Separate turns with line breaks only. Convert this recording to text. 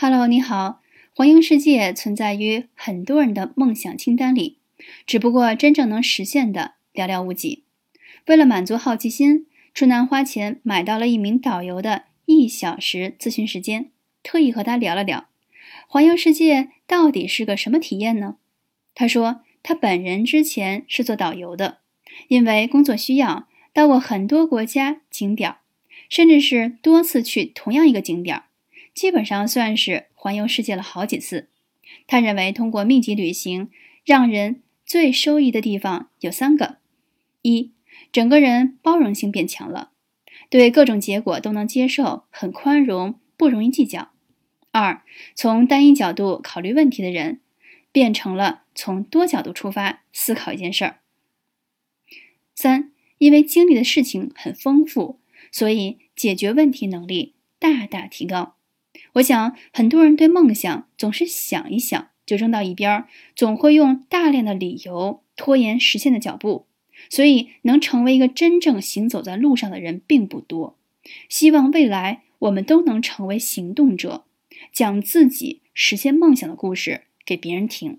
Hello，你好。环游世界存在于很多人的梦想清单里，只不过真正能实现的寥寥无几。为了满足好奇心，春楠花钱买到了一名导游的一小时咨询时间，特意和他聊了聊，环游世界到底是个什么体验呢？他说，他本人之前是做导游的，因为工作需要，到过很多国家景点，甚至是多次去同样一个景点。基本上算是环游世界了好几次。他认为，通过密集旅行，让人最受益的地方有三个：一，整个人包容性变强了，对各种结果都能接受，很宽容，不容易计较；二，从单一角度考虑问题的人，变成了从多角度出发思考一件事儿；三，因为经历的事情很丰富，所以解决问题能力大大提高。我想，很多人对梦想总是想一想就扔到一边儿，总会用大量的理由拖延实现的脚步，所以能成为一个真正行走在路上的人并不多。希望未来我们都能成为行动者，讲自己实现梦想的故事给别人听。